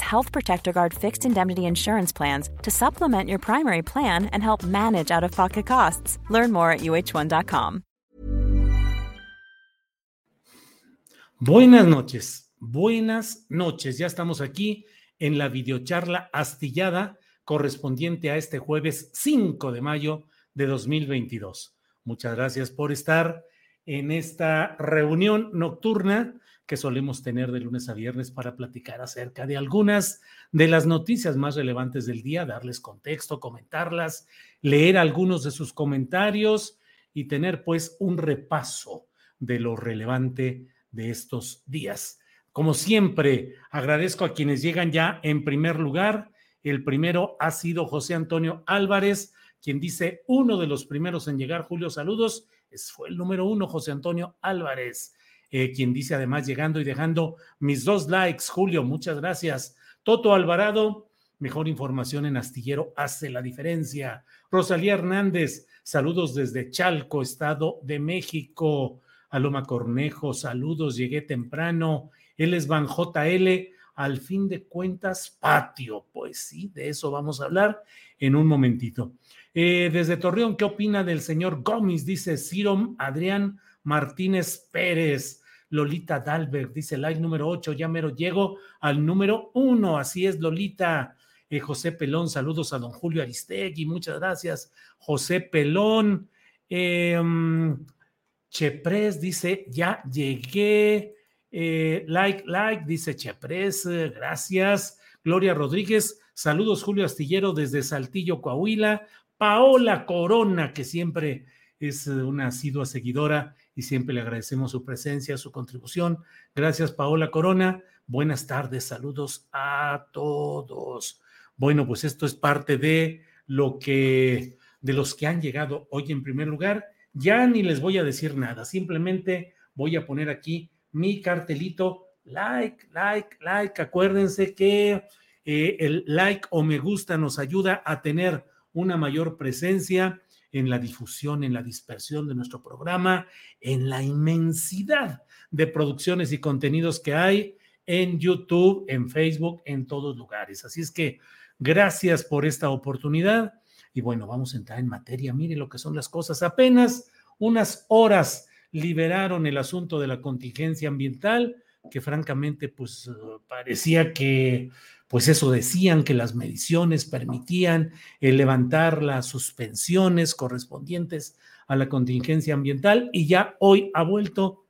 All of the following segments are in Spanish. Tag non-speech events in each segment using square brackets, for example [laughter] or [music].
Health Protector Guard fixed indemnity insurance plans to supplement your primary plan and help manage out of pocket costs. Learn more at uh1.com. Buenas noches, buenas noches. Ya estamos aquí en la videocharla astillada correspondiente a este jueves 5 de mayo de 2022. Muchas gracias por estar en esta reunión nocturna que solemos tener de lunes a viernes para platicar acerca de algunas de las noticias más relevantes del día, darles contexto, comentarlas, leer algunos de sus comentarios y tener pues un repaso de lo relevante de estos días. Como siempre, agradezco a quienes llegan ya en primer lugar. El primero ha sido José Antonio Álvarez, quien dice uno de los primeros en llegar. Julio, saludos. Es, fue el número uno, José Antonio Álvarez. Eh, quien dice además llegando y dejando mis dos likes. Julio, muchas gracias. Toto Alvarado, mejor información en Astillero hace la diferencia. Rosalía Hernández, saludos desde Chalco, Estado de México. Aloma Cornejo, saludos, llegué temprano. Él es Van JL, al fin de cuentas, patio. Pues sí, de eso vamos a hablar en un momentito. Eh, desde Torreón, ¿qué opina del señor Gómez? Dice Cirom Adrián Martínez Pérez. Lolita Dalberg dice like número 8, ya mero llego al número 1, así es Lolita. Eh, José Pelón, saludos a don Julio Aristegui, muchas gracias. José Pelón, eh, Chepres dice, ya llegué. Eh, like, like, dice Chepres, gracias. Gloria Rodríguez, saludos Julio Astillero desde Saltillo, Coahuila. Paola Corona, que siempre es una asidua seguidora y siempre le agradecemos su presencia, su contribución. Gracias, Paola Corona. Buenas tardes, saludos a todos. Bueno, pues esto es parte de lo que, de los que han llegado hoy en primer lugar. Ya ni les voy a decir nada, simplemente voy a poner aquí mi cartelito, like, like, like. Acuérdense que eh, el like o me gusta nos ayuda a tener una mayor presencia en la difusión, en la dispersión de nuestro programa, en la inmensidad de producciones y contenidos que hay en YouTube, en Facebook, en todos lugares. Así es que gracias por esta oportunidad. Y bueno, vamos a entrar en materia. Mire lo que son las cosas. Apenas unas horas liberaron el asunto de la contingencia ambiental, que francamente, pues parecía que pues eso decían que las mediciones permitían levantar las suspensiones correspondientes a la contingencia ambiental y ya hoy ha vuelto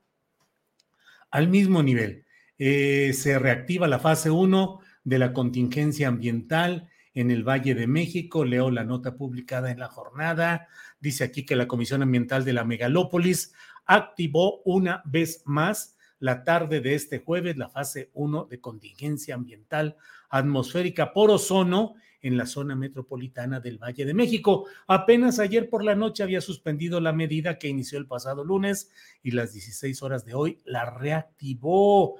al mismo nivel. Eh, se reactiva la fase 1 de la contingencia ambiental en el Valle de México. Leo la nota publicada en la jornada. Dice aquí que la Comisión Ambiental de la Megalópolis activó una vez más la tarde de este jueves la fase 1 de contingencia ambiental atmosférica por ozono en la zona metropolitana del Valle de México. Apenas ayer por la noche había suspendido la medida que inició el pasado lunes y las 16 horas de hoy la reactivó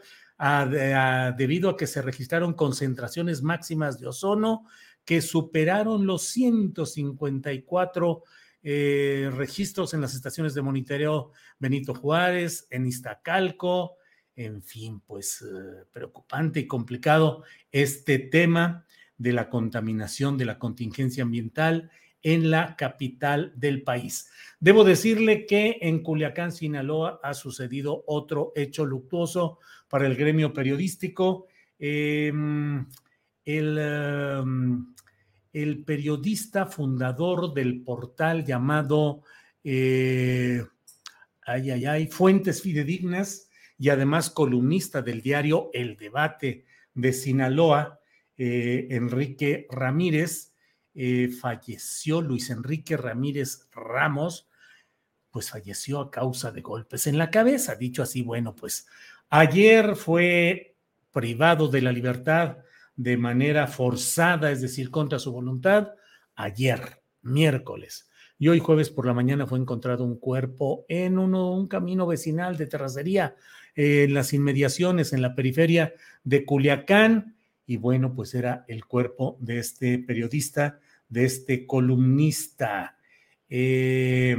debido a que se registraron concentraciones máximas de ozono que superaron los 154 eh, registros en las estaciones de monitoreo Benito Juárez, en Iztacalco, en fin, pues eh, preocupante y complicado este tema de la contaminación, de la contingencia ambiental en la capital del país. Debo decirle que en Culiacán, Sinaloa, ha sucedido otro hecho luctuoso para el gremio periodístico. Em, el, em, el, periodista fundador del portal llamado eh, ay, ay, ay, fuentes fidedignas y además columnista del diario El Debate de Sinaloa, eh, Enrique Ramírez, eh, falleció Luis Enrique Ramírez Ramos, pues falleció a causa de golpes en la cabeza. Dicho así, bueno, pues ayer fue privado de la libertad de manera forzada, es decir, contra su voluntad, ayer, miércoles. Y hoy jueves por la mañana fue encontrado un cuerpo en un camino vecinal de terracería, en las inmediaciones, en la periferia de Culiacán. Y bueno, pues era el cuerpo de este periodista, de este columnista. Eh,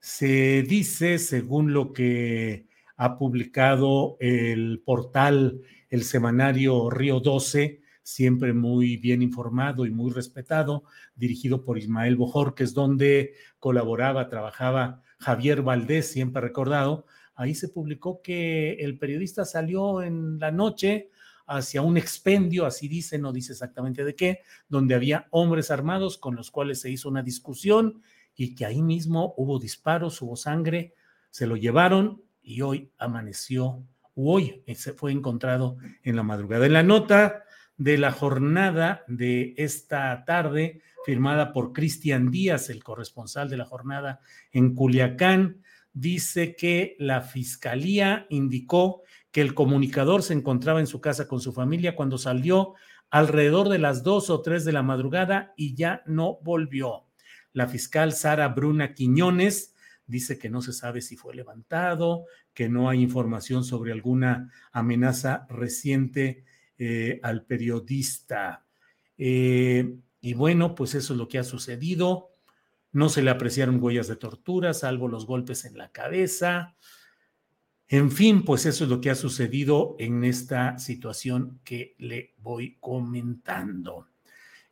se dice, según lo que ha publicado el portal, el semanario Río 12, siempre muy bien informado y muy respetado, dirigido por Ismael Bojorques, donde colaboraba, trabajaba Javier Valdés, siempre recordado. Ahí se publicó que el periodista salió en la noche hacia un expendio, así dice, no dice exactamente de qué, donde había hombres armados con los cuales se hizo una discusión y que ahí mismo hubo disparos, hubo sangre, se lo llevaron y hoy amaneció, hoy se fue encontrado en la madrugada. En la nota de la jornada de esta tarde, firmada por Cristian Díaz, el corresponsal de la jornada en Culiacán, dice que la fiscalía indicó que el comunicador se encontraba en su casa con su familia cuando salió alrededor de las dos o tres de la madrugada y ya no volvió. La fiscal Sara Bruna Quiñones dice que no se sabe si fue levantado, que no hay información sobre alguna amenaza reciente eh, al periodista. Eh, y bueno, pues eso es lo que ha sucedido. No se le apreciaron huellas de tortura, salvo los golpes en la cabeza. En fin, pues eso es lo que ha sucedido en esta situación que le voy comentando.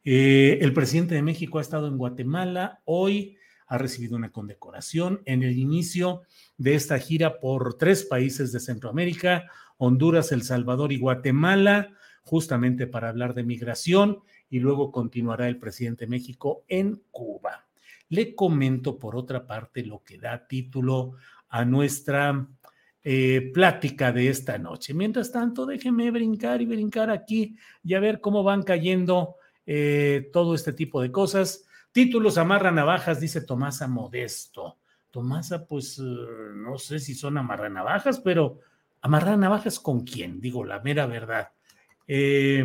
Eh, el presidente de México ha estado en Guatemala. Hoy ha recibido una condecoración en el inicio de esta gira por tres países de Centroamérica, Honduras, El Salvador y Guatemala, justamente para hablar de migración y luego continuará el presidente de México en Cuba. Le comento por otra parte lo que da título a nuestra eh, plática de esta noche. Mientras tanto, déjeme brincar y brincar aquí y a ver cómo van cayendo eh, todo este tipo de cosas. Títulos amarra navajas, dice Tomasa Modesto. Tomasa, pues eh, no sé si son amarra navajas, pero amarra navajas con quién, digo la mera verdad. Eh,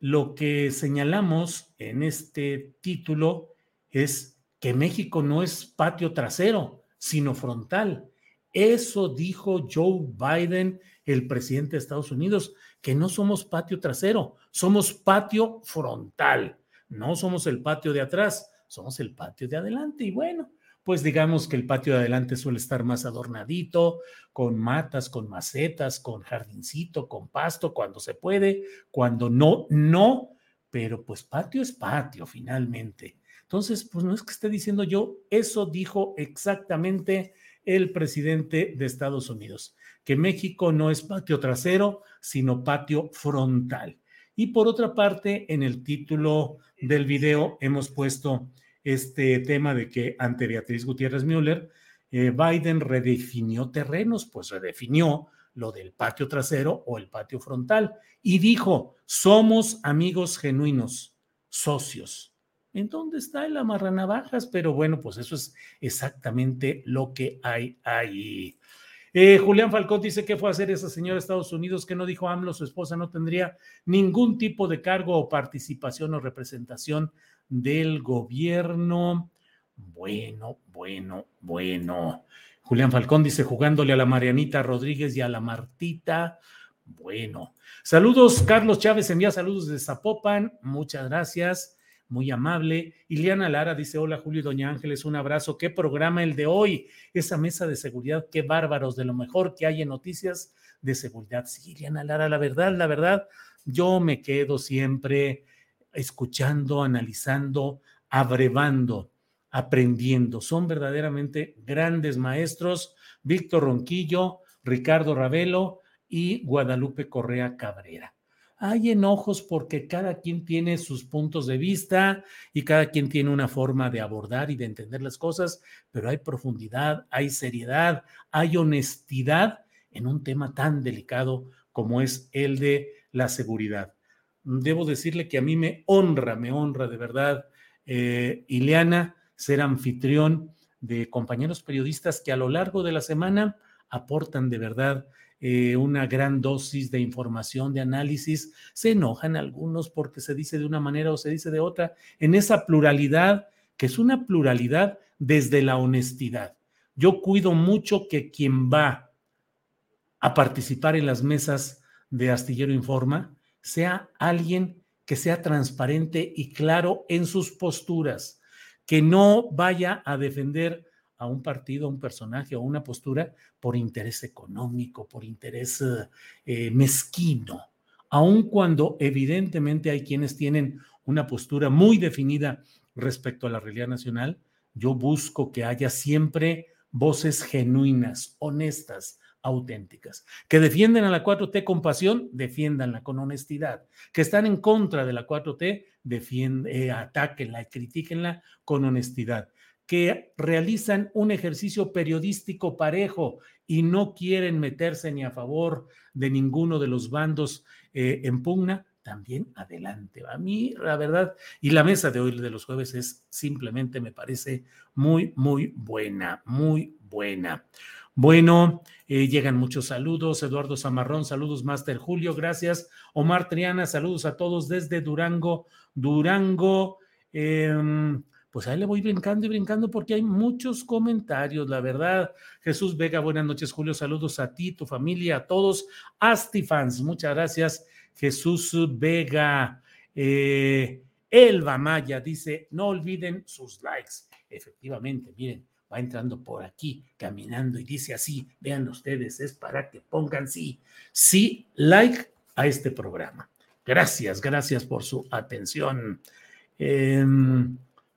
lo que señalamos en este título es que México no es patio trasero, sino frontal. Eso dijo Joe Biden, el presidente de Estados Unidos, que no somos patio trasero, somos patio frontal. No somos el patio de atrás, somos el patio de adelante. Y bueno, pues digamos que el patio de adelante suele estar más adornadito, con matas, con macetas, con jardincito, con pasto, cuando se puede, cuando no, no, pero pues patio es patio finalmente. Entonces, pues no es que esté diciendo yo, eso dijo exactamente el presidente de Estados Unidos, que México no es patio trasero, sino patio frontal. Y por otra parte, en el título del video hemos puesto este tema de que ante Beatriz Gutiérrez Müller, eh, Biden redefinió terrenos, pues redefinió lo del patio trasero o el patio frontal y dijo, somos amigos genuinos, socios. ¿En dónde está el amarranavajas? Pero bueno, pues eso es exactamente lo que hay ahí. Eh, Julián Falcón dice que fue a hacer esa señora de Estados Unidos que no dijo AMLO, su esposa no tendría ningún tipo de cargo o participación o representación del gobierno. Bueno, bueno, bueno. Julián Falcón dice jugándole a la Marianita Rodríguez y a la Martita. Bueno, saludos. Carlos Chávez envía saludos de Zapopan. Muchas gracias muy amable. Iliana Lara dice, hola Julio y Doña Ángeles, un abrazo. ¿Qué programa el de hoy? Esa mesa de seguridad, qué bárbaros, de lo mejor que hay en noticias de seguridad. Sí, Iliana Lara, la verdad, la verdad, yo me quedo siempre escuchando, analizando, abrevando, aprendiendo. Son verdaderamente grandes maestros. Víctor Ronquillo, Ricardo Ravelo y Guadalupe Correa Cabrera. Hay enojos porque cada quien tiene sus puntos de vista y cada quien tiene una forma de abordar y de entender las cosas, pero hay profundidad, hay seriedad, hay honestidad en un tema tan delicado como es el de la seguridad. Debo decirle que a mí me honra, me honra de verdad, eh, Ileana, ser anfitrión de compañeros periodistas que a lo largo de la semana aportan de verdad eh, una gran dosis de información, de análisis. Se enojan algunos porque se dice de una manera o se dice de otra, en esa pluralidad, que es una pluralidad desde la honestidad. Yo cuido mucho que quien va a participar en las mesas de Astillero Informa sea alguien que sea transparente y claro en sus posturas, que no vaya a defender a un partido, a un personaje o una postura por interés económico, por interés eh, mezquino, aun cuando evidentemente hay quienes tienen una postura muy definida respecto a la realidad nacional, yo busco que haya siempre voces genuinas, honestas, auténticas. Que defienden a la 4T con pasión, defiéndanla con honestidad. Que están en contra de la 4T, defienden, eh, atáquenla y critíquenla con honestidad que realizan un ejercicio periodístico parejo y no quieren meterse ni a favor de ninguno de los bandos eh, en pugna, también adelante. A mí, la verdad, y la mesa de hoy de los jueves es simplemente, me parece muy, muy buena, muy buena. Bueno, eh, llegan muchos saludos. Eduardo Zamarrón, saludos, Master Julio, gracias. Omar Triana, saludos a todos desde Durango, Durango. Em, pues ahí le voy brincando y brincando porque hay muchos comentarios, la verdad. Jesús Vega, buenas noches, Julio. Saludos a ti, tu familia, a todos. Astifans, muchas gracias. Jesús Vega. Eh, Elba Maya dice: no olviden sus likes. Efectivamente, miren, va entrando por aquí, caminando y dice así: vean ustedes, es para que pongan sí, sí, like a este programa. Gracias, gracias por su atención. Eh,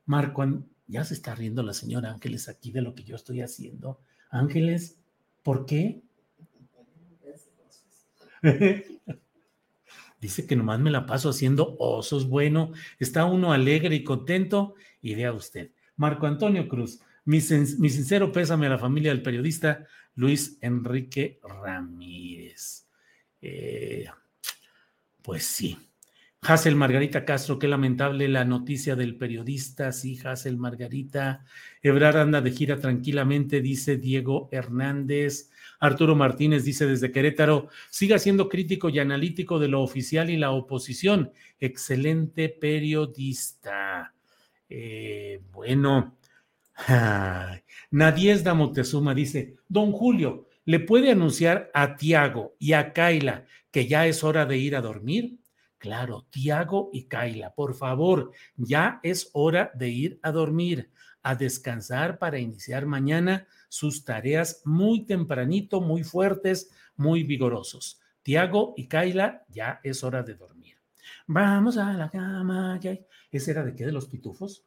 Marco, ya se está riendo la señora Ángeles aquí de lo que yo estoy haciendo. Ángeles, ¿por qué? [laughs] Dice que nomás me la paso haciendo osos. Bueno, está uno alegre y contento y vea usted. Marco Antonio Cruz, mi, sincero pésame a la familia del periodista Luis Enrique Ramírez. Eh, pues sí. Hazel Margarita Castro, qué lamentable la noticia del periodista. Sí, Hazel Margarita. Ebrar anda de gira tranquilamente, dice Diego Hernández. Arturo Martínez dice desde Querétaro, siga siendo crítico y analítico de lo oficial y la oposición. Excelente periodista. Eh, bueno, Nadiesda Montezuma dice, don Julio, ¿le puede anunciar a Tiago y a Kaila que ya es hora de ir a dormir? Claro, Tiago y Kaila, por favor, ya es hora de ir a dormir, a descansar para iniciar mañana sus tareas muy tempranito, muy fuertes, muy vigorosos. Tiago y Kaila, ya es hora de dormir. Vamos a la cama. Ya. ¿Ese era de qué? ¿De los pitufos?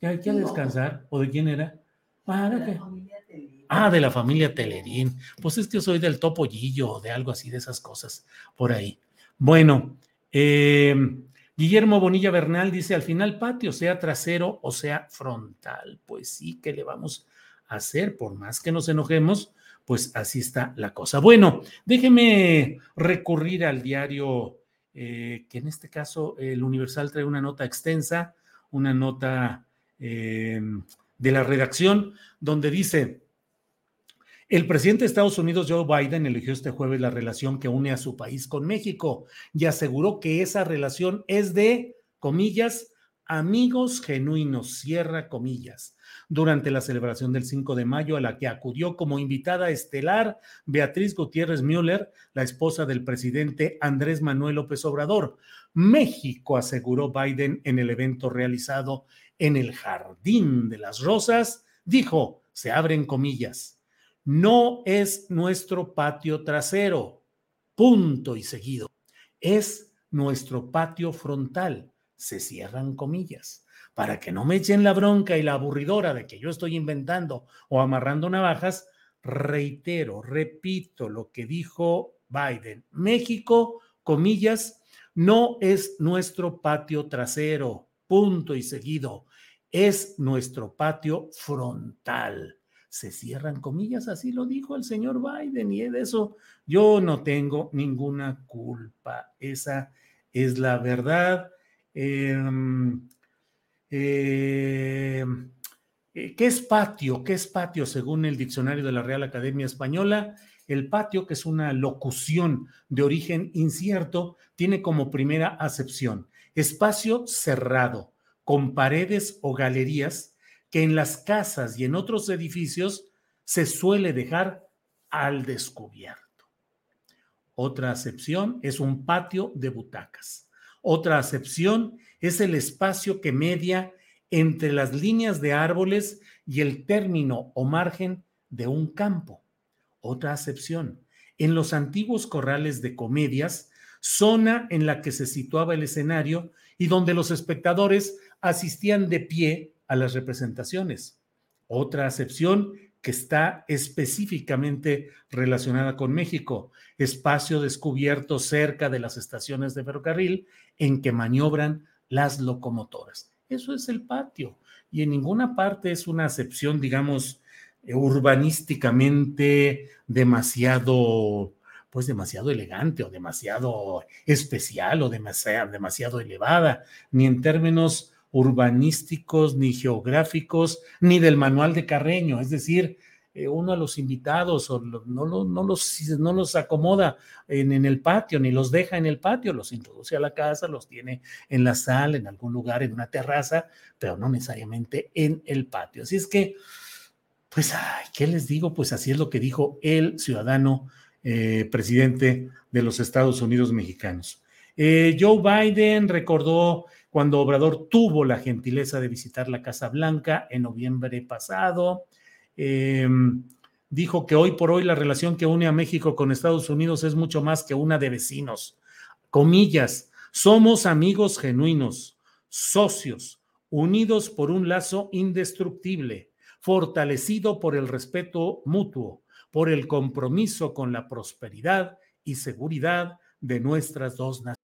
¿Ya hay que descansar? ¿O de quién era? ¿Para qué? Ah, de la familia Telerín. Pues es que yo soy del topollillo o de algo así, de esas cosas, por ahí. Bueno, eh, Guillermo Bonilla Bernal dice, al final patio, sea trasero o sea frontal. Pues sí, ¿qué le vamos a hacer? Por más que nos enojemos, pues así está la cosa. Bueno, déjeme recurrir al diario, eh, que en este caso el Universal trae una nota extensa, una nota eh, de la redacción, donde dice, el presidente de Estados Unidos, Joe Biden, eligió este jueves la relación que une a su país con México y aseguró que esa relación es de, comillas, amigos genuinos, cierra comillas, durante la celebración del 5 de mayo a la que acudió como invitada estelar Beatriz Gutiérrez Müller, la esposa del presidente Andrés Manuel López Obrador. México, aseguró Biden en el evento realizado en el Jardín de las Rosas, dijo, se abren comillas no es nuestro patio trasero, punto y seguido. Es nuestro patio frontal, se cierran comillas. Para que no me echen la bronca y la aburridora de que yo estoy inventando o amarrando navajas, reitero, repito lo que dijo Biden. México, comillas, no es nuestro patio trasero, punto y seguido, es nuestro patio frontal. Se cierran comillas, así lo dijo el señor Biden y de eso yo no tengo ninguna culpa. Esa es la verdad. Em, em, eh, ¿Qué es patio? ¿Qué es patio según el diccionario de la Real Academia Española? El patio, que es una locución de origen incierto, tiene como primera acepción espacio cerrado, con paredes o galerías que en las casas y en otros edificios se suele dejar al descubierto. Otra acepción es un patio de butacas. Otra acepción es el espacio que media entre las líneas de árboles y el término o margen de un campo. Otra acepción. En los antiguos corrales de comedias, zona en la que se situaba el escenario y donde los espectadores asistían de pie a las representaciones. Otra acepción que está específicamente relacionada con México, espacio descubierto cerca de las estaciones de ferrocarril en que maniobran las locomotoras. Eso es el patio y en ninguna parte es una acepción, digamos, urbanísticamente demasiado, pues demasiado elegante o demasiado especial o demasiado, demasiado elevada, ni en términos urbanísticos, ni geográficos, ni del manual de Carreño. Es decir, eh, uno a los invitados no, no, no, los, no los acomoda en, en, el patio, ni los deja en el patio, los introduce a la casa, los tiene en la sala, en algún lugar, en una terraza, pero no necesariamente en el patio. Así es que pues, ¿qué les digo? Pues así es lo que dijo el ciudadano eh, presidente de los Estados Unidos mexicanos. Eh, Joe Biden recordó cuando Obrador tuvo la gentileza de visitar la Casa Blanca en noviembre pasado. Em, dijo que hoy por hoy la relación que une a México con Estados Unidos es mucho más que una de vecinos. Comillas, somos amigos genuinos, socios, unidos por un lazo indestructible fortalecido por el respeto mutuo, por el compromiso con la prosperidad y seguridad de nuestras dos naciones.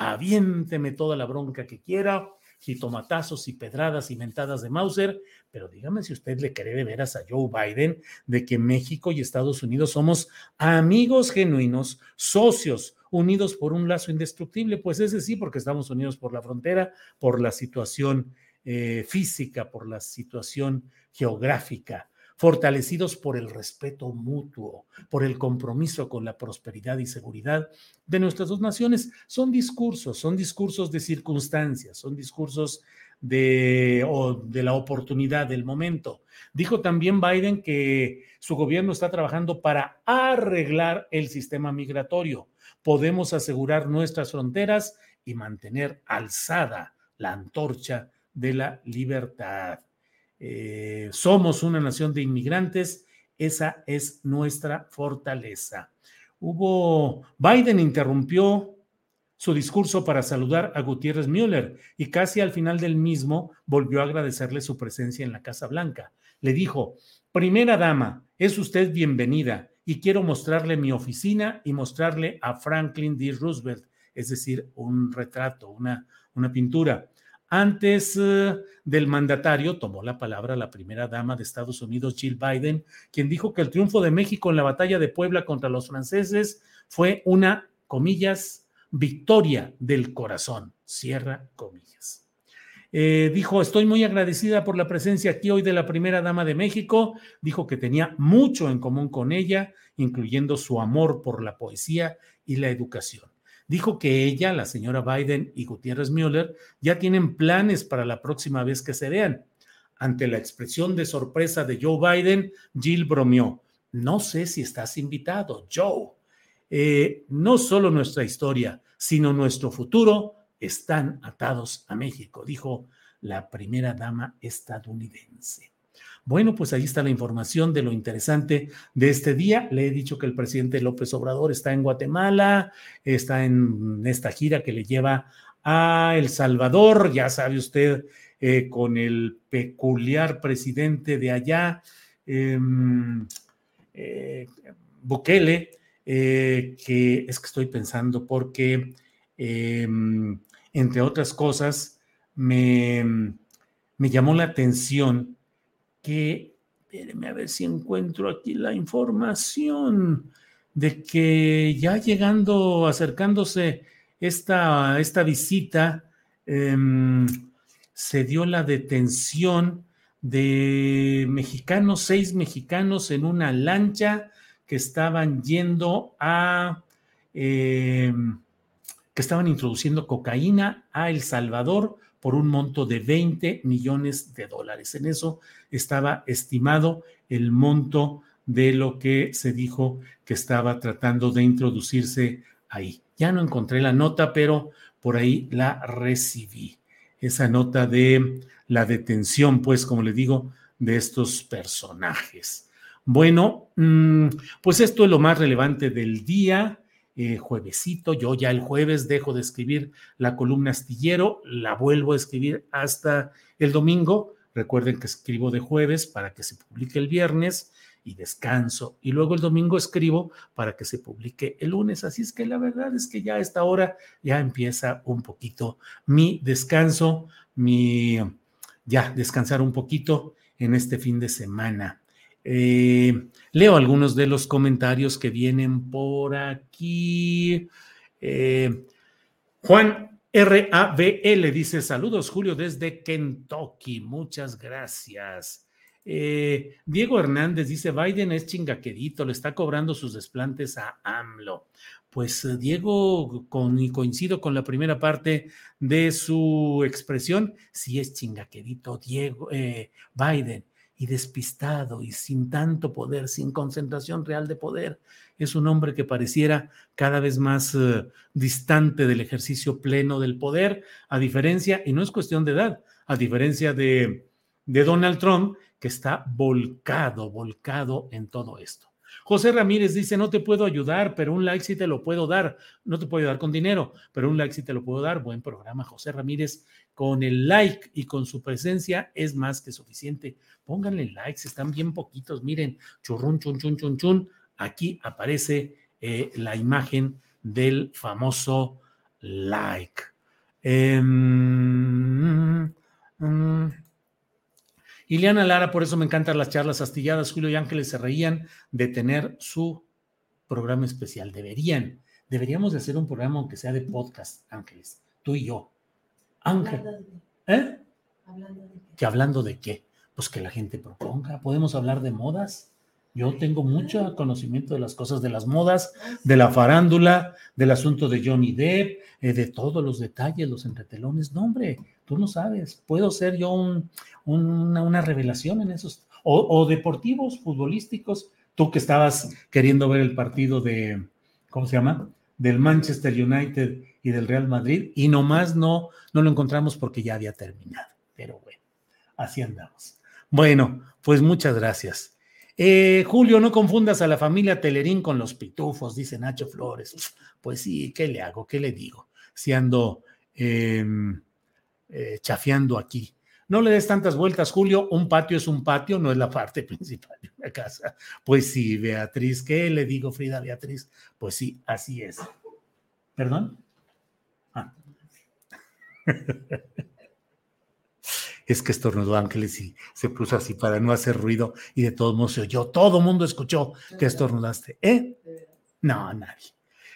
Aviénteme toda la bronca que quiera, jitomatazos y pedradas y mentadas de Mauser, pero dígame si usted le cree de veras a Joe Biden de que México y Estados Unidos somos amigos genuinos, socios, unidos por un lazo indestructible, pues ese sí, porque estamos unidos por la frontera, por la situación eh, física, por la situación geográfica fortalecidos por el respeto mutuo, por el compromiso con la prosperidad y seguridad de nuestras dos naciones. Son discursos, son discursos de circunstancias, son discursos de, de la oportunidad del momento. Dijo también Biden que su gobierno está trabajando para arreglar el sistema migratorio. Podemos asegurar nuestras fronteras y mantener alzada la antorcha de la libertad. Eh, somos una nación de inmigrantes, esa es nuestra fortaleza. Hubo, Biden interrumpió su discurso para saludar a Gutiérrez Müller y casi al final del mismo volvió a agradecerle su presencia en la Casa Blanca. Le dijo, primera dama, es usted bienvenida y quiero mostrarle mi oficina y mostrarle a Franklin D. Roosevelt, es decir, un retrato, una, una pintura. Antes eh, del mandatario tomó la palabra la primera dama de Estados Unidos, Jill Biden, quien dijo que el triunfo de México en la batalla de Puebla contra los franceses fue una, comillas, victoria del corazón, cierra comillas. Eh, dijo, estoy muy agradecida por la presencia aquí hoy de la primera dama de México. Dijo que tenía mucho en común con ella, incluyendo su amor por la poesía y la educación dijo que ella, la señora Biden y Gutiérrez Müller ya tienen planes para la próxima vez que se vean. Ante la expresión de sorpresa de Joe Biden, Jill bromeó. No sé si estás invitado, Joe. Eh, no solo nuestra historia, sino nuestro futuro están atados a México, dijo la primera dama estadounidense. Bueno, pues ahí está la información de lo interesante de este día. Le he dicho que el presidente López Obrador está en Guatemala, está en esta gira que le lleva a El Salvador, ya sabe usted, eh, con el peculiar presidente de allá, em, eh, Bukele, eh, que es que estoy pensando porque, em, entre otras cosas, me, me llamó la atención que, espérenme a ver si encuentro aquí la información de que ya llegando, acercándose esta, esta visita, em, se dio la detención de mexicanos, seis mexicanos en una lancha que estaban yendo a, em, que estaban introduciendo cocaína a El Salvador por un monto de 20 millones de dólares. En eso estaba estimado el monto de lo que se dijo que estaba tratando de introducirse ahí. Ya no encontré la nota, pero por ahí la recibí. Esa nota de la detención, pues, como le digo, de estos personajes. Bueno, mm, pues esto es lo más relevante del día. Eh, juevesito. Yo ya el jueves dejo de escribir la columna astillero, la vuelvo a escribir hasta el domingo. Recuerden que escribo de jueves para que se publique el viernes y descanso. Y luego el domingo escribo para que se publique el lunes. Así es que la verdad es que ya a esta hora ya empieza un poquito mi descanso, mi ya descansar un poquito en este fin de semana. Eh, leo algunos de los comentarios que vienen por aquí. Eh, Juan RABL dice: Saludos, Julio, desde Kentucky. Muchas gracias. Eh, Diego Hernández dice: Biden es chingaquerito, le está cobrando sus desplantes a AMLO. Pues Diego, con, y coincido con la primera parte de su expresión, sí es chingaquerito Diego, Biden y despistado y sin tanto poder, sin concentración real de poder. Es un hombre que pareciera cada vez más eh, distante del ejercicio pleno del poder, a diferencia, y no es cuestión de edad, a diferencia de, de Donald Trump, que está volcado, volcado en todo esto. José Ramírez dice, no te puedo ayudar, pero un like sí te lo puedo dar. No te puedo ayudar con dinero, pero un like sí te lo puedo dar. Buen programa, José Ramírez. Con el like y con su presencia es más que suficiente. Pónganle likes, están bien poquitos. Miren, churrun, chun, chun, chun, chun. Aquí aparece eh, la imagen del famoso like. Em, Ileana Lara, por eso me encantan las charlas astilladas. Julio y Ángeles se reían de tener su programa especial. Deberían, deberíamos de hacer un programa aunque sea de podcast, Ángeles, tú y yo. Ángel. ¿Eh? Hablando de ¿Que hablando de qué? Pues que la gente proponga. Podemos hablar de modas. Yo tengo mucho conocimiento de las cosas de las modas, de la farándula, del asunto de Johnny Depp, eh, de todos los detalles, los entretelones. No, hombre, tú no sabes. Puedo ser yo una, revelación en esos. O, deportivos, futbolísticos. Tú que estabas queriendo ver el partido de, ¿cómo se llama? Del Manchester United y del Real Madrid, y nomás no, no lo encontramos porque ya había terminado. Pero bueno, así andamos. Bueno, pues muchas gracias. Eh, Julio, no confundas a la familia Telerín con los pitufos, dice Nacho Flores. Pues sí, ¿qué le hago? ¿Qué le digo? Si ando em, eh, chafeando aquí. No le des tantas vueltas, Julio. Un patio es un patio, no es la parte [laughs] principal de una casa. Pues sí, Beatriz, ¿qué le digo, Frida Beatriz? Pues sí, así es. ¿Perdón? Ah. [laughs] es que estornudó Ángeles y se puso así para no hacer ruido y de todos modos se oyó. Todo el mundo escuchó que estornudaste. ¿Eh? No, nadie.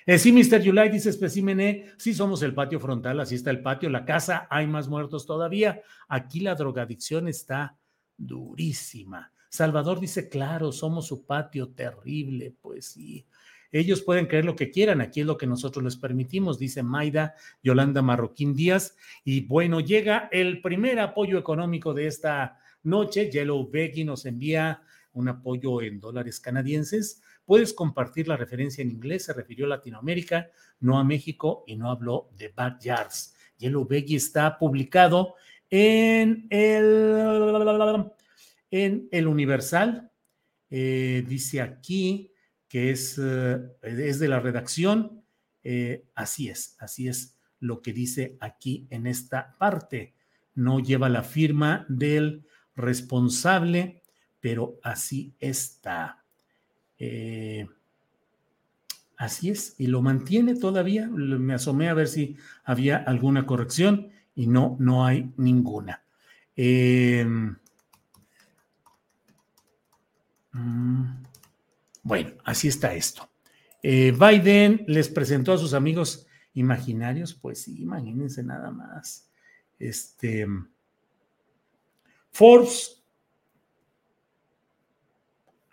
Eh, sí, Mr. Yulai dice especímené, sí somos el patio frontal, así está el patio, la casa, hay más muertos todavía. Aquí la drogadicción está durísima. Salvador dice, claro, somos su patio terrible, pues sí. Ellos pueden creer lo que quieran, aquí es lo que nosotros les permitimos, dice Maida Yolanda Marroquín Díaz. Y bueno, llega el primer apoyo económico de esta noche. Yellow Becky nos envía un apoyo en dólares canadienses Puedes compartir la referencia en inglés, se refirió a Latinoamérica, no a México y no habló de backyards. Yellow Beggy está publicado en el, en el Universal. Eh, dice aquí que es, eh, es de la redacción. Eh, así es, así es lo que dice aquí en esta parte. No lleva la firma del responsable, pero así está. Eh, así es, y lo mantiene todavía. Me asomé a ver si había alguna corrección y no, no hay ninguna. Mm, bueno, así está esto. Eh, Biden les presentó a sus amigos imaginarios, pues sí, imagínense nada más. Este Forbes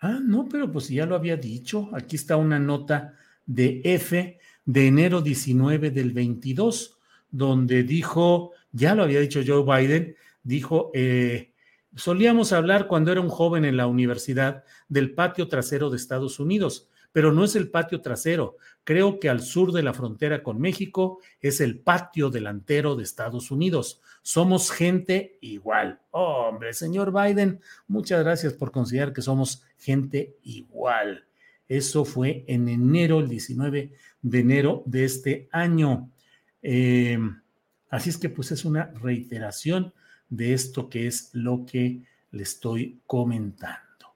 Ah, no, pero pues ya lo había dicho. Aquí está una nota de F de enero 19 del 22, donde dijo, ya lo había dicho Joe Biden, dijo, eh, solíamos hablar cuando era un joven en la universidad del patio trasero de Estados Unidos pero no es el patio trasero. Creo que al sur de la frontera con México es el patio delantero de Estados Unidos. Somos gente igual. hombre, señor Biden, muchas gracias por considerar que somos gente igual. Eso fue en enero, el 19 de enero de este año. Eh, así es que pues es una reiteración de esto que es lo que le estoy comentando.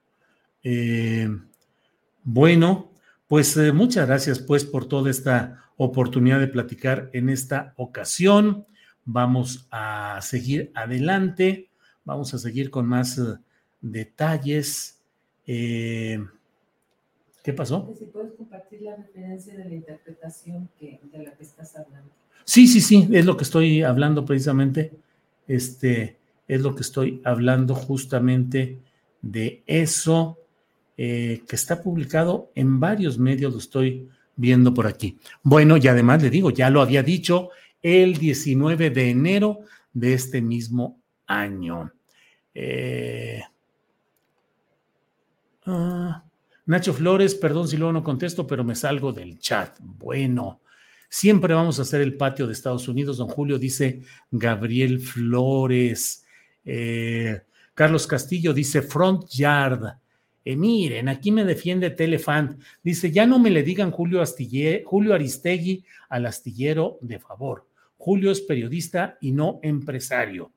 Eh, bueno, pues eh, muchas gracias pues por toda esta oportunidad de platicar en esta ocasión. Vamos a seguir adelante, vamos a seguir con más eh, detalles. Eh, ¿Qué pasó? Si puedes compartir la referencia de la interpretación que, de la que estás hablando. Sí, sí, sí, es lo que estoy hablando precisamente. Este es lo que estoy hablando justamente de eso. Eh, que está publicado en varios medios, lo estoy viendo por aquí. Bueno, y además le digo, ya lo había dicho el 19 de enero de este mismo año. Eh, ah, Nacho Flores, perdón si luego no contesto, pero me salgo del chat. Bueno, siempre vamos a hacer el patio de Estados Unidos, don Julio, dice Gabriel Flores. Eh, Carlos Castillo dice Front Yard. Eh, miren, aquí me defiende Telefant. Dice, ya no me le digan Julio, Julio Aristegui al astillero de favor. Julio es periodista y no empresario.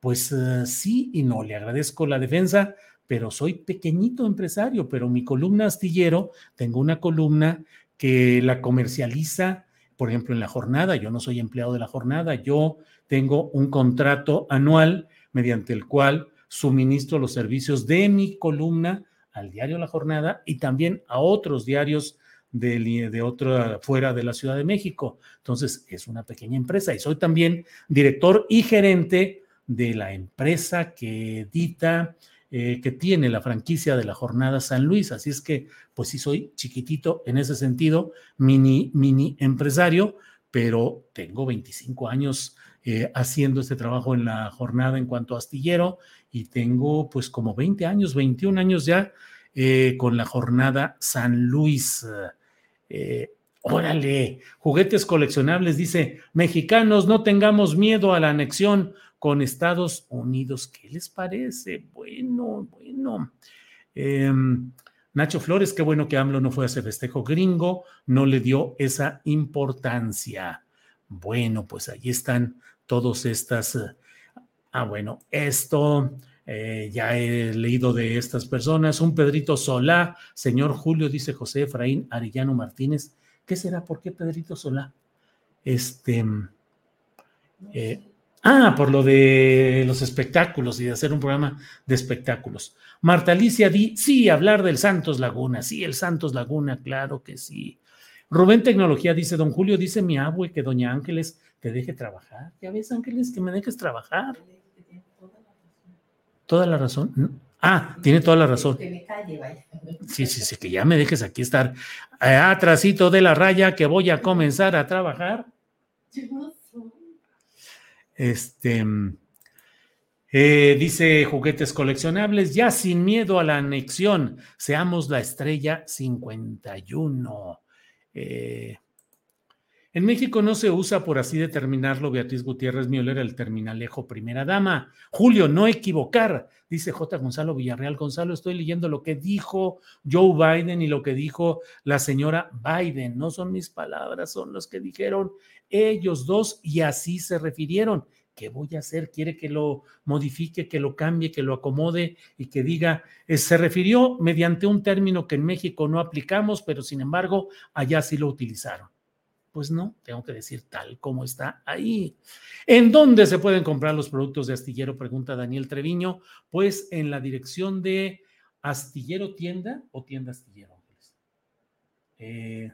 Pues eh, sí y no, le agradezco la defensa, pero soy pequeñito empresario, pero mi columna astillero, tengo una columna que la comercializa, por ejemplo, en la jornada, yo no soy empleado de la jornada, yo tengo un contrato anual mediante el cual suministro los servicios de mi columna al diario La Jornada y también a otros diarios de, de otra fuera de la Ciudad de México. Entonces, es una pequeña empresa y soy también director y gerente de la empresa que edita, eh, que tiene la franquicia de la Jornada San Luis. Así es que, pues sí, soy chiquitito en ese sentido, mini, mini empresario, pero tengo 25 años eh, haciendo este trabajo en la jornada en cuanto a astillero y tengo pues como 20 años, 21 años ya eh, con la jornada San Luis. Órale, juguetes coleccionables, dice, mexicanos, no tengamos miedo a la anexión con Estados Unidos. ¿Qué les parece? Bueno, bueno. Em, Nacho Flores, qué bueno que AMLO no fue a ese festejo gringo, no le dio esa importancia. Bueno, pues ahí están todas estas. Eh, ah, bueno, esto eh, ya he leído de estas personas. Un Pedrito Solá, señor Julio, dice José Efraín Arellano Martínez. ¿Qué será? ¿Por qué Pedrito Solá? Este. Eh, Ah, por lo de los espectáculos y de hacer un programa de espectáculos. Marta Alicia di, sí, hablar del Santos Laguna, sí, el Santos Laguna, claro que sí. Rubén Tecnología dice, don Julio, dice mi abue que doña Ángeles te deje trabajar. Ya ves, Ángeles, que me dejes trabajar. Toda la razón. Ah, tiene toda la razón. Sí, sí, sí, que ya me dejes aquí estar eh, atrasito de la raya que voy a comenzar a trabajar. Este. Eh, dice juguetes coleccionables, ya sin miedo a la anexión, seamos la estrella 51. Eh, en México no se usa, por así determinarlo, Beatriz Gutiérrez Müller, el terminalejo primera dama. Julio, no equivocar, dice J. Gonzalo Villarreal. Gonzalo, estoy leyendo lo que dijo Joe Biden y lo que dijo la señora Biden. No son mis palabras, son los que dijeron ellos dos y así se refirieron. ¿Qué voy a hacer? ¿Quiere que lo modifique, que lo cambie, que lo acomode y que diga, eh, se refirió mediante un término que en México no aplicamos, pero sin embargo allá sí lo utilizaron? Pues no, tengo que decir tal como está ahí. ¿En dónde se pueden comprar los productos de Astillero? Pregunta Daniel Treviño. Pues en la dirección de Astillero Tienda o Tienda Astillero. Eh,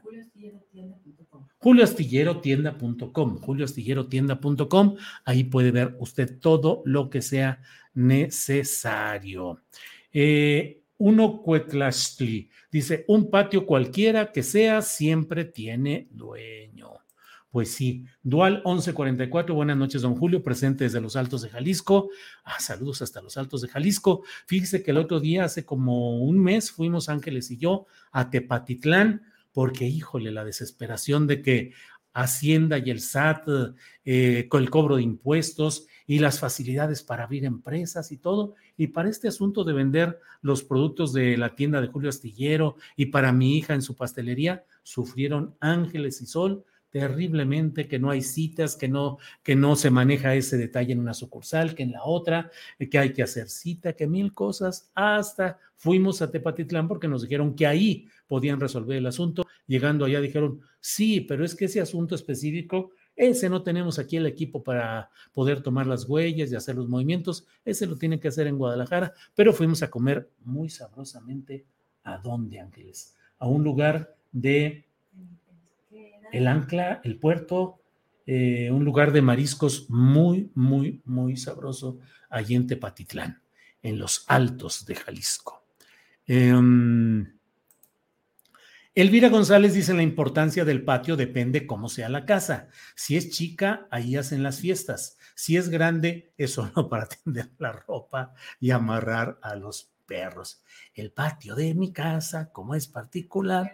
julioastillerotienda.com. Julioastillerotienda.com. Ahí puede ver usted todo lo que sea necesario. Eh, uno Cuetlastli dice: un patio cualquiera que sea siempre tiene dueño. Pues sí, Dual 1144, buenas noches, don Julio, presente desde los Altos de Jalisco. Ah, saludos hasta los Altos de Jalisco. Fíjese que el otro día, hace como un mes, fuimos Ángeles y yo a Tepatitlán, porque híjole, la desesperación de que Hacienda y el SAT, eh, con el cobro de impuestos y las facilidades para abrir empresas y todo. Y para este asunto de vender los productos de la tienda de Julio Astillero y para mi hija en su pastelería, sufrieron Ángeles y Sol terriblemente, que no hay citas, que no, que no se maneja ese detalle en una sucursal, que en la otra, que hay que hacer cita, que mil cosas, hasta fuimos a Tepatitlán porque nos dijeron que ahí podían resolver el asunto. Llegando allá dijeron, sí, pero es que ese asunto específico, ese no tenemos aquí el equipo para poder tomar las huellas y hacer los movimientos, ese lo tienen que hacer en Guadalajara, pero fuimos a comer muy sabrosamente. ¿A dónde, Ángeles? A un lugar de el ancla, el puerto, eh, un lugar de mariscos muy, muy, muy sabroso allí en Tepatitlán, en los altos de Jalisco. Em, Elvira González dice la importancia del patio depende cómo sea la casa. Si es chica, ahí hacen las fiestas. Si es grande, es solo [laughs] para tender la ropa y amarrar a los perros. El patio de mi casa, como es particular,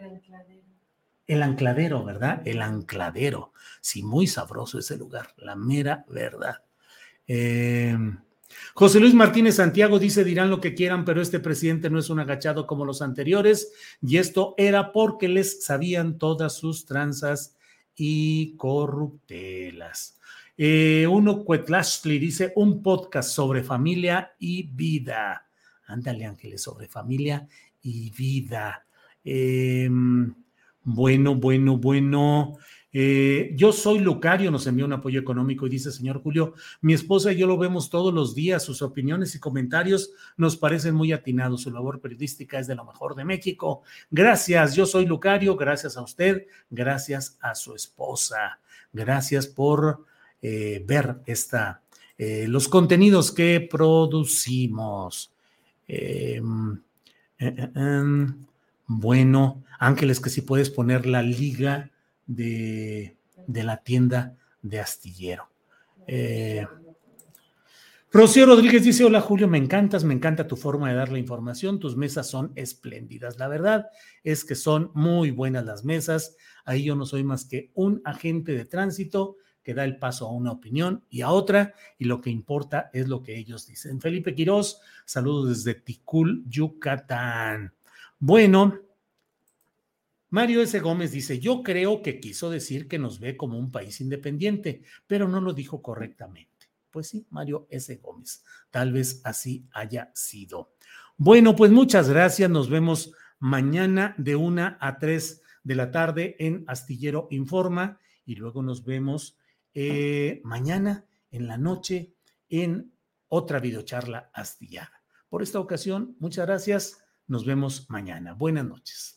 el ancladero, ¿verdad? El ancladero. Sí, muy sabroso ese lugar, la mera verdad. Em, José Luis Martínez Santiago dice, dirán lo que quieran, pero este presidente no es un agachado como los anteriores, y esto era porque les sabían todas sus tranzas y corruptelas. Eh, uno Cuetlashli dice, un podcast sobre familia y vida. Ándale, Ángeles, sobre familia y vida. Eh, bueno, bueno, bueno. Eh, yo soy Lucario, nos envió un apoyo económico y dice, señor Julio, mi esposa y yo lo vemos todos los días, sus opiniones y comentarios nos parecen muy atinados, su labor periodística es de lo mejor de México. Gracias, yo soy Lucario, gracias a usted, gracias a su esposa, gracias por eh, ver esta, eh, los contenidos que producimos. Em, em, bueno, Ángeles, que si puedes poner la liga de, la tienda de astillero. Eh, Rocío Rodríguez dice, hola Julio, me encantas, me encanta tu forma de dar la información, tus mesas son espléndidas. La verdad es que son muy buenas las mesas. Ahí yo no soy más que un agente de tránsito que da el paso a una opinión y a otra, y lo que importa es lo que ellos dicen. Felipe Quirós, saludos desde Ticul, Yucatán. Bueno, Mario S. Gómez dice, yo creo que quiso decir que nos ve como un país independiente, pero no lo dijo correctamente. Pues sí, Mario S. Gómez, tal vez así haya sido. Bueno, pues muchas gracias, nos vemos mañana de una a tres de la tarde en Astillero Informa y luego nos vemos eh, mañana en la noche en otra videocharla astillada. Por esta ocasión, muchas gracias. Nos vemos mañana. Buenas noches.